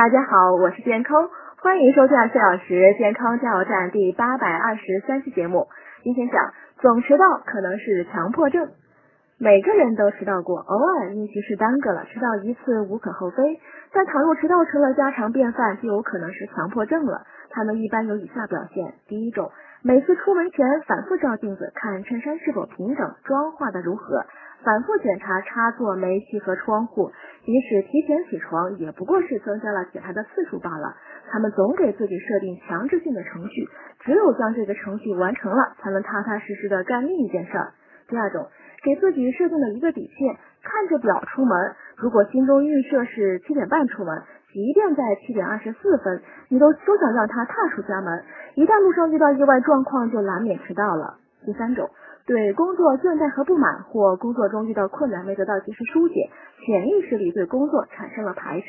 大家好，我是健康，欢迎收看四小时健康加油站第八百二十三期节目。今天讲总迟到可能是强迫症。每个人都迟到过，偶尔运气是耽搁了，迟到一次无可厚非。但倘若迟到成了家常便饭，就有可能是强迫症了。他们一般有以下表现：第一种，每次出门前反复照镜子，看衬衫是否平整，妆化的如何，反复检查插座、煤气和窗户。即使提前起床，也不过是增加了检查的次数罢了。他们总给自己设定强制性的程序，只有将这个程序完成了，才能踏踏实实的干另一件事儿。第二种。给自己设定了一个底线，看着表出门。如果心中预设是七点半出门，即便在七点二十四分，你都休想让他踏出家门。一旦路上遇到意外状况，就难免迟到了。第三种，对工作倦怠和不满，或工作中遇到困难没得到及时疏解，潜意识里对工作产生了排斥。